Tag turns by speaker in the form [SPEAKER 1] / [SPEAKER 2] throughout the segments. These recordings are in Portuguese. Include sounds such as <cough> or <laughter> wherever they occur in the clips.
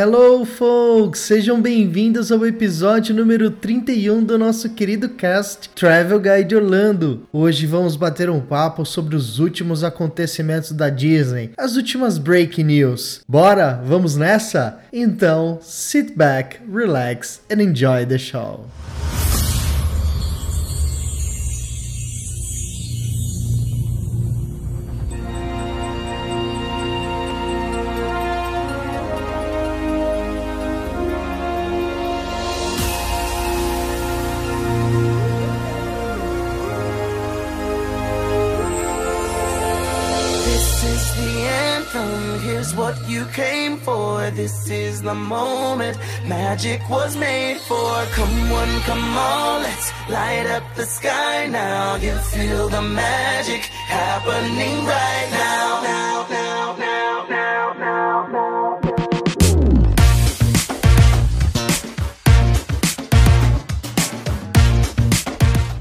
[SPEAKER 1] Hello, folks! Sejam bem-vindos ao episódio número 31 do nosso querido cast Travel Guide Orlando. Hoje vamos bater um papo sobre os últimos acontecimentos da Disney, as últimas break news. Bora? Vamos nessa? Então, sit back, relax and enjoy the show.
[SPEAKER 2] This is the moment magic was made for. Come one, come all, let's light up the sky now. You feel the magic happening right now. Now, now, now,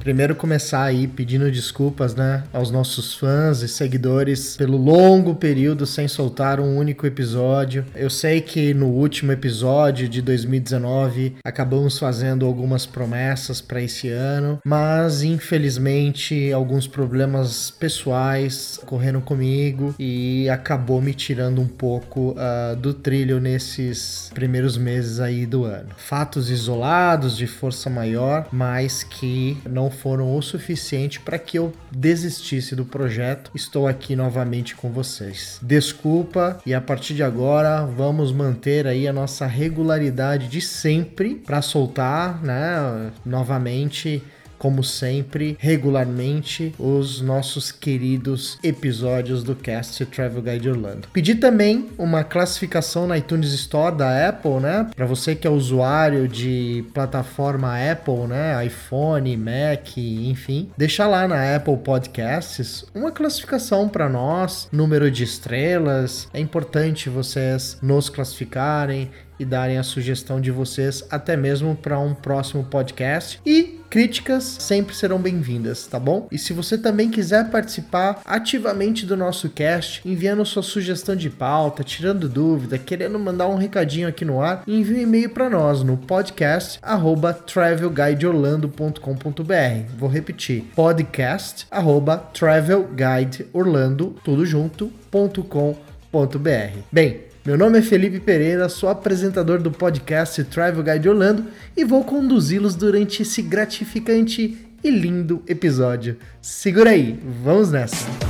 [SPEAKER 1] Primeiro começar aí pedindo desculpas, né, aos nossos fãs e seguidores pelo longo período sem soltar um único episódio. Eu sei que no último episódio de 2019 acabamos fazendo algumas promessas para esse ano, mas infelizmente alguns problemas pessoais ocorreram comigo e acabou me tirando um pouco ah, do trilho nesses primeiros meses aí do ano. Fatos isolados de força maior, mas que não foram o suficiente para que eu desistisse do projeto. Estou aqui novamente com vocês. Desculpa e a partir de agora vamos manter aí a nossa regularidade de sempre para soltar, né, novamente como sempre, regularmente, os nossos queridos episódios do Cast Travel Guide Orlando. Pedi também uma classificação na iTunes Store da Apple, né? Para você que é usuário de plataforma Apple, né? iPhone, Mac, enfim, deixa lá na Apple Podcasts uma classificação para nós, número de estrelas. É importante vocês nos classificarem e darem a sugestão de vocês até mesmo para um próximo podcast e Críticas sempre serão bem-vindas, tá bom? E se você também quiser participar ativamente do nosso cast, enviando sua sugestão de pauta, tirando dúvida, querendo mandar um recadinho aqui no ar, envie um e-mail para nós no podcast arroba travelguideorlando.com.br. Vou repetir, podcast arroba travelguideorlando, tudo junto, ponto com ponto br. Bem, meu nome é Felipe Pereira, sou apresentador do podcast Travel Guide Orlando e vou conduzi-los durante esse gratificante e lindo episódio. Segura aí, vamos nessa!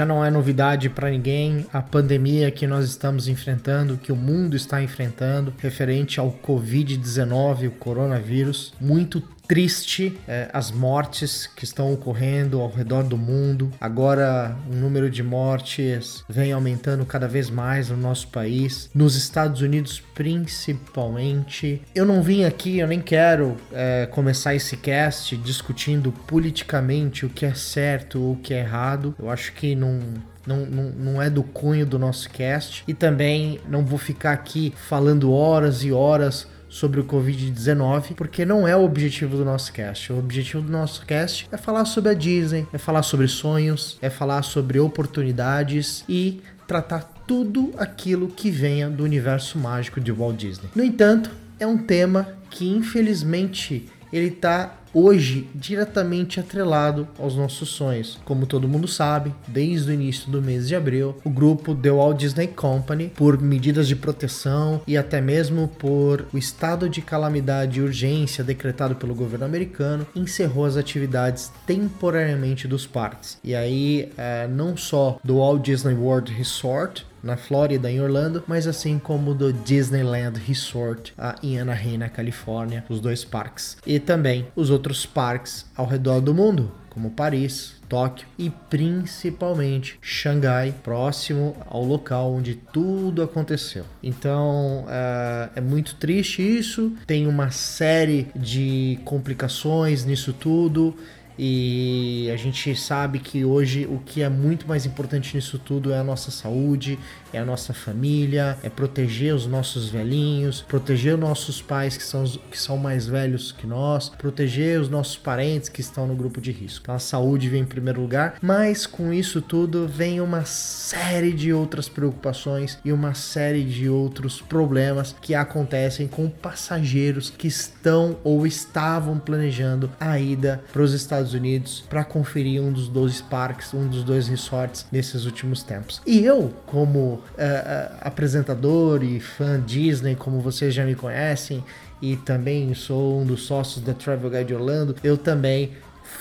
[SPEAKER 1] Já não é novidade para ninguém a pandemia que nós estamos enfrentando, que o mundo está enfrentando, referente ao Covid-19, o coronavírus. Muito triste é, as mortes que estão ocorrendo ao redor do mundo. Agora o número de mortes vem aumentando cada vez mais no nosso país, nos Estados Unidos principalmente. Eu não vim aqui, eu nem quero é, começar esse cast discutindo politicamente o que é certo ou o que é errado. Eu acho que não, não, não, não é do cunho do nosso cast. E também não vou ficar aqui falando horas e horas sobre o Covid-19, porque não é o objetivo do nosso cast. O objetivo do nosso cast é falar sobre a Disney, é falar sobre sonhos, é falar sobre oportunidades e tratar tudo aquilo que venha do universo mágico de Walt Disney. No entanto, é um tema que infelizmente ele tá hoje diretamente atrelado aos nossos sonhos. Como todo mundo sabe, desde o início do mês de abril, o grupo The Walt Disney Company, por medidas de proteção e até mesmo por o estado de calamidade e urgência decretado pelo governo americano, encerrou as atividades temporariamente dos parques. E aí, eh, não só do Walt Disney World Resort, na Flórida, em Orlando, mas assim como do Disneyland Resort em Anaheim, na Califórnia, os dois parques. E também os outros parques ao redor do mundo, como Paris, Tóquio e principalmente Xangai, próximo ao local onde tudo aconteceu. Então ah, é muito triste isso. Tem uma série de complicações nisso tudo. E a gente sabe que hoje o que é muito mais importante nisso tudo é a nossa saúde, é a nossa família, é proteger os nossos velhinhos, proteger os nossos pais que são, que são mais velhos que nós, proteger os nossos parentes que estão no grupo de risco. Então a saúde vem em primeiro lugar, mas com isso tudo vem uma série de outras preocupações e uma série de outros problemas que acontecem com passageiros que estão ou estavam planejando a ida para os Estados Unidos para conferir um dos dois parques, um dos dois resorts nesses últimos tempos. E eu, como eh, apresentador e fã Disney, como vocês já me conhecem, e também sou um dos sócios da Travel Guide Orlando, eu também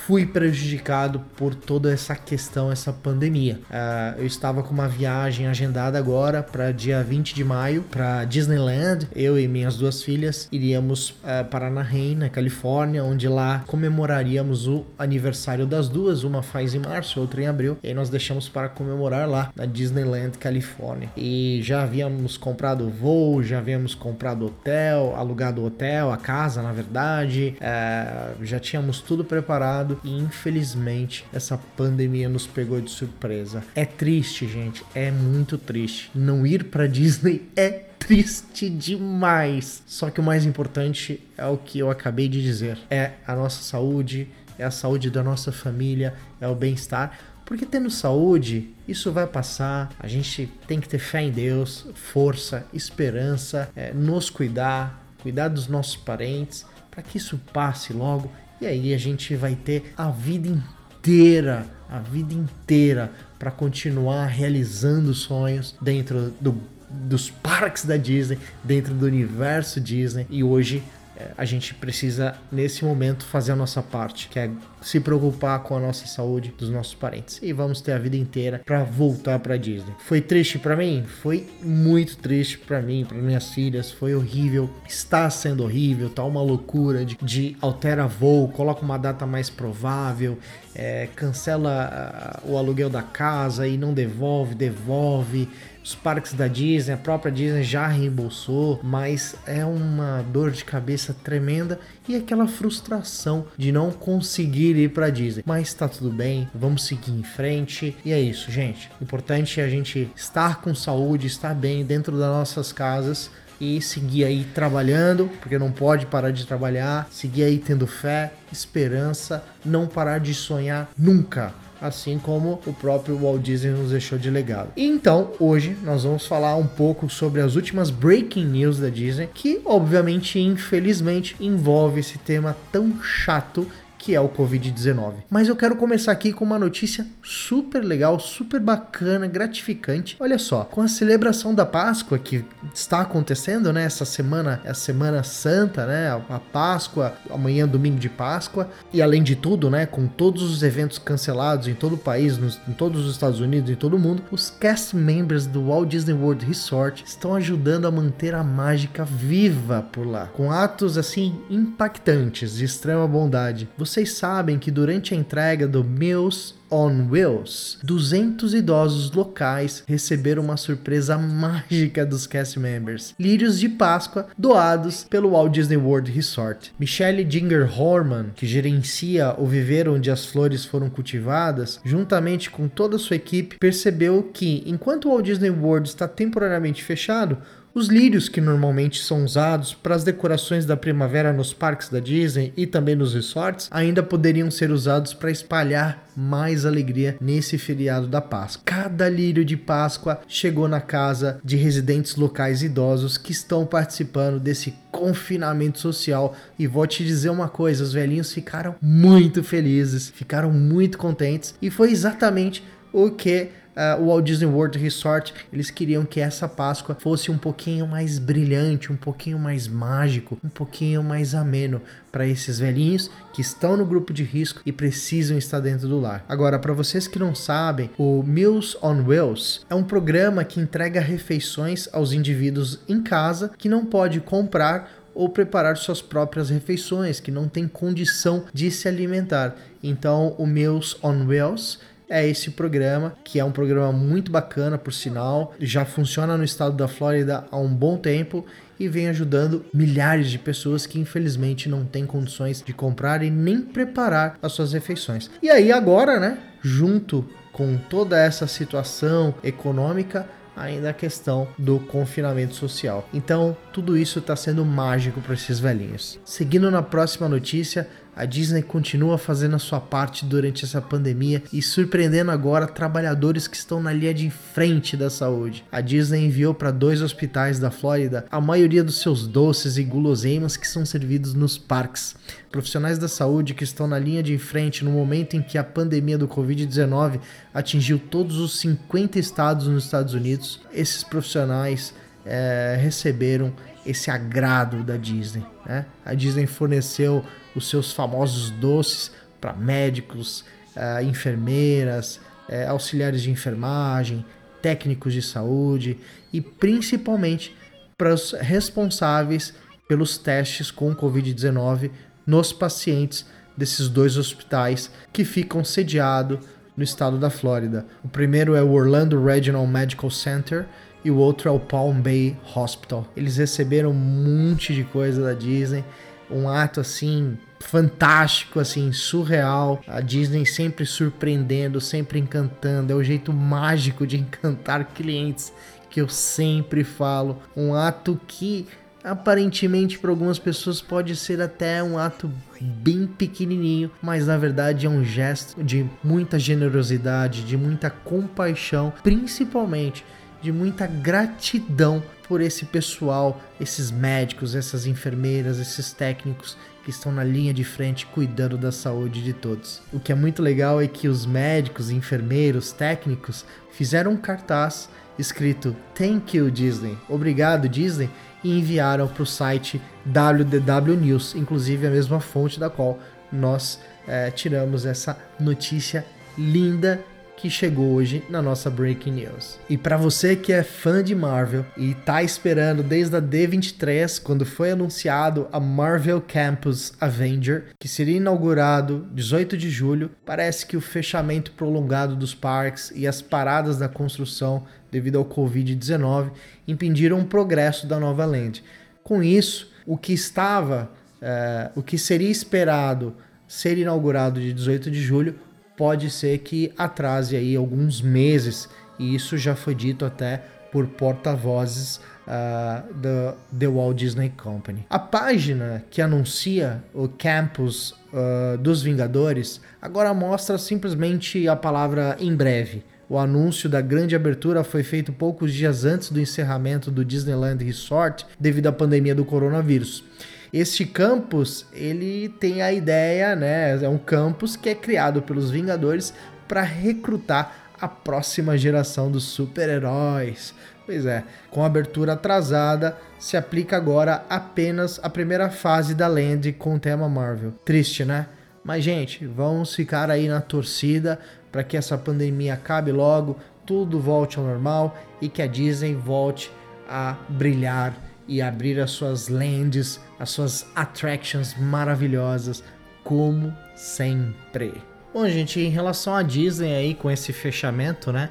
[SPEAKER 1] fui prejudicado por toda essa questão, essa pandemia. Ah, eu estava com uma viagem agendada agora para dia 20 de maio para Disneyland. Eu e minhas duas filhas iríamos ah, para Anaheim, na Califórnia, onde lá comemoraríamos o aniversário das duas. Uma faz em março, outra em abril. E nós deixamos para comemorar lá na Disneyland, Califórnia. E já havíamos comprado voo, já havíamos comprado hotel, alugado hotel, a casa, na verdade. Ah, já tínhamos tudo preparado e infelizmente essa pandemia nos pegou de surpresa. É triste, gente, é muito triste. Não ir para Disney é triste demais. Só que o mais importante é o que eu acabei de dizer: é a nossa saúde, é a saúde da nossa família, é o bem-estar. Porque tendo saúde, isso vai passar. A gente tem que ter fé em Deus, força, esperança, é, nos cuidar, cuidar dos nossos parentes, para que isso passe logo. E aí a gente vai ter a vida inteira, a vida inteira, para continuar realizando sonhos dentro do, dos parques da Disney, dentro do universo Disney. E hoje é, a gente precisa, nesse momento, fazer a nossa parte, que é se preocupar com a nossa saúde dos nossos parentes. E vamos ter a vida inteira para voltar para Disney. Foi triste para mim? Foi muito triste para mim, para minhas filhas. Foi horrível. Está sendo horrível. Tá uma loucura de, de altera voo, coloca uma data mais provável, é, cancela ah, o aluguel da casa e não devolve, devolve os parques da Disney, a própria Disney já reembolsou, mas é uma dor de cabeça tremenda e aquela frustração de não conseguir ir para Disney. Mas tá tudo bem, vamos seguir em frente e é isso, gente. O importante é a gente estar com saúde, estar bem dentro das nossas casas e seguir aí trabalhando, porque não pode parar de trabalhar, seguir aí tendo fé, esperança, não parar de sonhar nunca assim como o próprio Walt Disney nos deixou de legado. E então, hoje nós vamos falar um pouco sobre as últimas breaking news da Disney, que obviamente, infelizmente, envolve esse tema tão chato que é o Covid-19. Mas eu quero começar aqui com uma notícia super legal, super bacana, gratificante. Olha só, com a celebração da Páscoa que está acontecendo, né? Essa semana é a Semana Santa, né? A Páscoa, amanhã domingo de Páscoa. E além de tudo, né? Com todos os eventos cancelados em todo o país, nos, em todos os Estados Unidos, em todo o mundo, os cast members do Walt Disney World Resort estão ajudando a manter a mágica viva por lá, com atos assim impactantes de extrema bondade. Vocês sabem que durante a entrega do Meals on Wheels, 200 idosos locais receberam uma surpresa mágica dos cast members, lírios de Páscoa doados pelo Walt Disney World Resort. Michelle Dinger Horman, que gerencia o viveiro onde as flores foram cultivadas, juntamente com toda a sua equipe, percebeu que enquanto o Walt Disney World está temporariamente fechado, Os lírios que normalmente são usados para as decorações da primavera nos parques da Disney e também nos resorts ainda poderiam ser usados para espalhar mais alegria nesse feriado da Páscoa. Cada lírio de Páscoa chegou na casa de residentes locais idosos que estão participando desse confinamento social e vou te dizer uma coisa, os velhinhos ficaram muito felizes, ficaram muito contentes e foi exatamente o que uh, o Walt Disney World Resort, eles queriam que essa Páscoa fosse um pouquinho mais brilhante, um pouquinho mais mágico, um pouquinho mais ameno para esses velhinhos que estão no grupo de risco e precisam estar dentro do lar. Agora, para vocês que não sabem, o Meals on Wheels é um programa que entrega refeições aos indivíduos em casa que não pode comprar ou preparar suas próprias refeições, que não tem condição de se alimentar. Então, o Meals on Wheels é esse programa, que é um programa muito bacana, por sinal, já funciona no estado da Flórida há um bom tempo e vem ajudando milhares de pessoas que infelizmente não têm condições de comprar e nem preparar as suas refeições. E aí agora, né, junto com toda essa situação econômica, ainda a questão do confinamento social. Então, tudo isso está sendo mágico para esses velhinhos. Seguindo na próxima notícia, a Disney continua fazendo a sua parte durante essa pandemia e surpreendendo agora trabalhadores que estão na linha de frente da saúde. A Disney enviou para dois hospitais da Flórida a maioria dos seus doces e guloseimas que são servidos nos parques. Profissionais da saúde que estão na linha de frente no momento em que a pandemia do Covid-19 atingiu todos os 50 estados nos Estados Unidos, esses profissionais é, receberam esse agrado da Disney. Né? A Disney forneceu os seus famosos doces para médicos, uh, enfermeiras, uh, auxiliares de enfermagem, técnicos de saúde e principalmente para os responsáveis pelos testes com Covid-19 nos pacientes desses dois hospitais que ficam sediados no estado da Flórida. O primeiro é o Orlando Regional Medical Center e o outro é o Palm Bay Hospital. Eles receberam um monte de coisa da Disney, um ato assim fantástico, assim, surreal. A Disney sempre surpreendendo, sempre encantando. É o jeito mágico de <laughs> encantar clientes que eu sempre falo. Um ato que aparentemente para algumas pessoas pode ser até um ato bem pequenininho, mas na verdade é um gesto de muita generosidade, de muita compaixão, principalmente de muita gratidão por esse pessoal, esses médicos, essas enfermeiras, esses técnicos que estão na linha de frente cuidando da saúde de todos. O que é muito legal é que os médicos, enfermeiros, técnicos fizeram um cartaz escrito Thank you Disney, obrigado Disney, e enviaram para o site WDW News, inclusive a mesma fonte da qual nós é, tiramos essa notícia linda que chegou hoje na nossa Breaking News. E para você que é fã de Marvel e tá esperando desde a D23, quando foi anunciado a Marvel Campus Avenger, que seria inaugurado 18 de julho, parece que o fechamento prolongado dos parques e as paradas da construção devido ao Covid-19 impediram o progresso da nova land. Com isso, o que estava, é, o que seria esperado ser inaugurado de 18 de julho pode ser que atrase aí alguns meses, e isso já foi dito até por porta-vozes uh, da The Walt Disney Company. A página que anuncia o campus uh, dos Vingadores agora mostra simplesmente a palavra em breve. O anúncio da grande abertura foi feito poucos dias antes do encerramento do Disneyland Resort devido à pandemia do coronavírus. Este campus, ele tem a ideia, né? É um campus que é criado pelos Vingadores para recrutar a próxima geração dos super-heróis. Pois é, com abertura atrasada, se aplica agora apenas a primeira fase da Land com o tema Marvel. Triste, né? Mas, gente, vamos ficar aí na torcida para que essa pandemia acabe logo, tudo volte ao normal e que a Disney volte a brilhar e abrir as suas lands, as suas attractions maravilhosas, como sempre. Bom, gente, em relação à Disney aí com esse fechamento, né?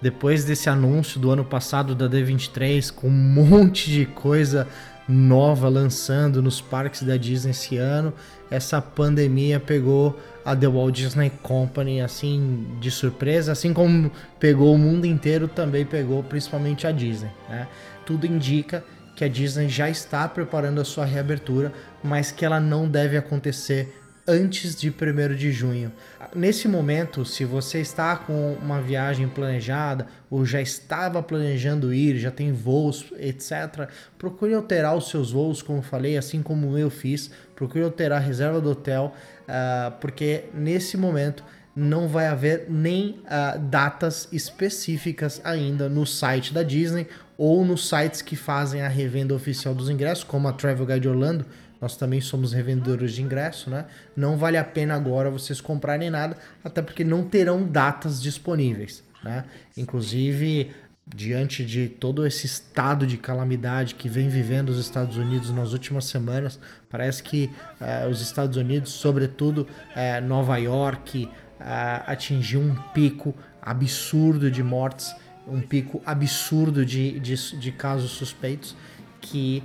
[SPEAKER 1] Depois desse anúncio do ano passado da D23 com um <laughs> monte de coisa nova lançando nos parques da Disney esse ano, essa pandemia pegou a The Walt Disney Company assim de surpresa, assim como pegou o mundo inteiro, também pegou principalmente a Disney, né? tudo indica que a Disney já está preparando a sua reabertura, mas que ela não deve acontecer antes de 1 de junho. Nesse momento, se você está com uma viagem planejada ou já estava planejando ir, já tem voos, etc., procure alterar os seus voos, como falei, assim como eu fiz. Procure alterar a reserva do hotel, uh, porque nesse momento não vai haver nem uh, datas específicas ainda no site da Disney ou nos sites que fazem a revenda oficial dos ingressos, como a Travel Guide Orlando. Nós também somos revendedores de ingresso, né? Não vale a pena agora vocês comprarem nada, até porque não terão datas disponíveis, né? Inclusive, diante de todo esse estado de calamidade que vem vivendo os Estados Unidos nas últimas semanas, parece que uh, os Estados Unidos, sobretudo uh, Nova York, uh, atingiu um pico absurdo de mortes, um pico absurdo de, de, de casos suspeitos que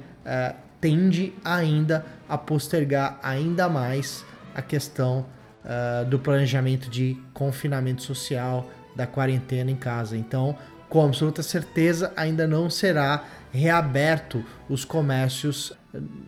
[SPEAKER 1] tende ainda a postergar ainda mais a questão do planejamento de confinamento social, da quarentena em casa. Então, com absoluta certeza ainda não será reaberto os comércios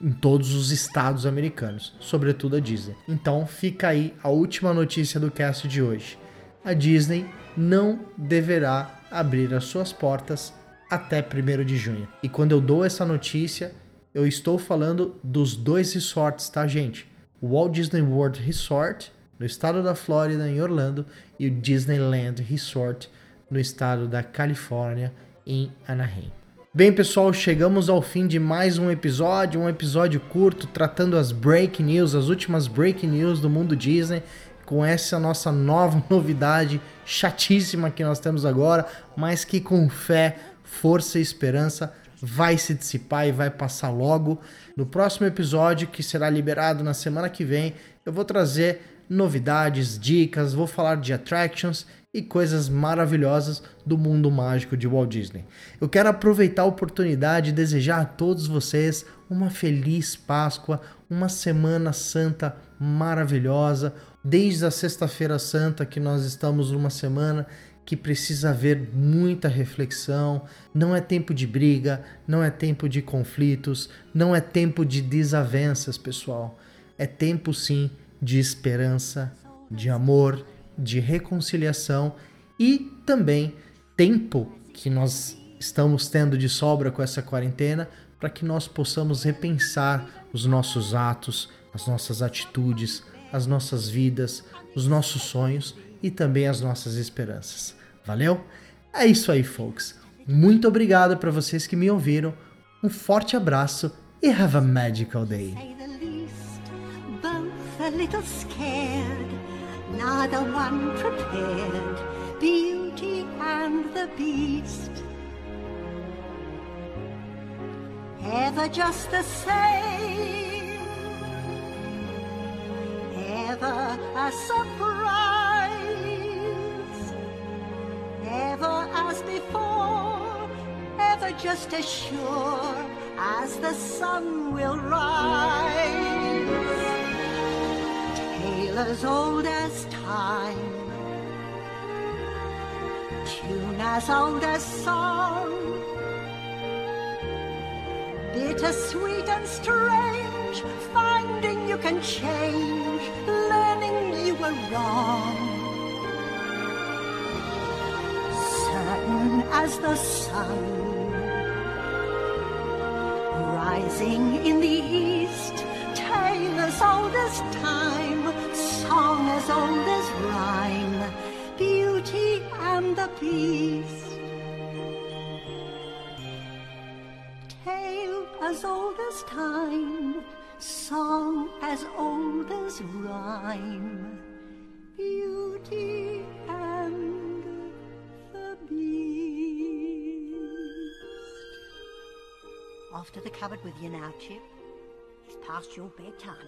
[SPEAKER 1] em todos os estados americanos, sobretudo a Disney. Então fica aí a última notícia do cast de hoje. A Disney não deverá abrir as suas portas até 1 de junho. E quando eu dou essa notícia, eu estou falando dos dois resorts, tá, gente? O Walt Disney World Resort, no estado da Flórida, em Orlando, e o Disneyland Resort, no estado da Califórnia, em Anaheim. Bem, pessoal, chegamos ao fim de mais um episódio, um episódio curto tratando as break news, as últimas break news do mundo Disney, com essa nossa nova <laughs> novidade chatíssima que nós temos agora, mas que com fé, força e esperança vai se dissipar e vai passar logo. No próximo episódio, que será liberado na semana que vem, eu vou trazer novidades, dicas, vou falar de attractions e coisas maravilhosas do mundo mágico de Walt Disney. Eu quero aproveitar a oportunidade e desejar a todos vocês uma feliz Páscoa, uma Semana Santa maravilhosa. Desde a Sexta-feira Santa, que nós estamos numa semana que precisa haver muita reflexão. Não é tempo de briga, não é tempo de conflitos, não é tempo de desavenças, pessoal. É tempo sim de esperança, de amor, de reconciliação e também tempo que nós estamos tendo de sobra com essa quarentena para que nós possamos repensar os nossos atos, as nossas atitudes, as nossas vidas, os nossos sonhos e também as nossas esperanças. Valeu? É isso aí, folks. Muito obrigado para vocês que me ouviram. Um forte abraço e have a magical day.
[SPEAKER 3] Ever just the same, ever a surprise, ever as before, ever just as sure as the sun will rise. Tale as old as time, tune as old as song, bitter, sweet, and strange, finding you can change, learning you were wrong. Certain as the sun rising in the east, tale as old as time, song as old as rhyme, beauty and the beast. As old as time, song as old as rhyme, beauty and the beast. Off to the cupboard with you now, Chip. It's past your bedtime.